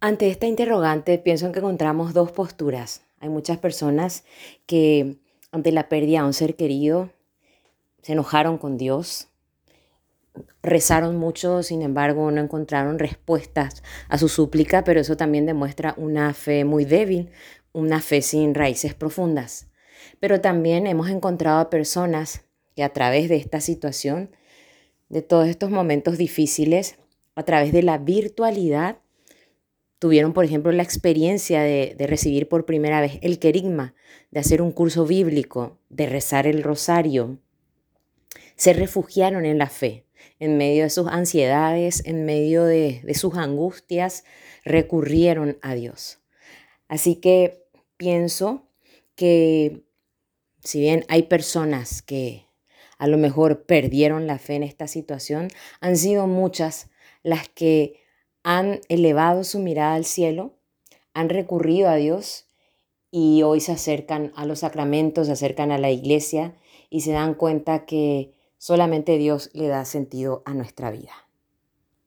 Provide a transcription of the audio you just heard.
Ante esta interrogante pienso que encontramos dos posturas. Hay muchas personas que ante la pérdida de un ser querido se enojaron con Dios, rezaron mucho, sin embargo no encontraron respuestas a su súplica, pero eso también demuestra una fe muy débil, una fe sin raíces profundas. Pero también hemos encontrado a personas que a través de esta situación, de todos estos momentos difíciles, a través de la virtualidad, tuvieron, por ejemplo, la experiencia de, recibir por primera vez el querigma, de hacer un curso bíblico, de rezar el rosario, se refugiaron en la fe, en medio de sus ansiedades, en medio de, de sus angustias, recurrieron a Dios. Así que pienso que si bien hay personas que a lo mejor perdieron la fe en esta situación, han sido muchas las que han elevado su mirada al cielo, han recurrido a Dios y hoy se acercan a los sacramentos, se acercan a la iglesia y se dan cuenta que solamente Dios le da sentido a nuestra vida.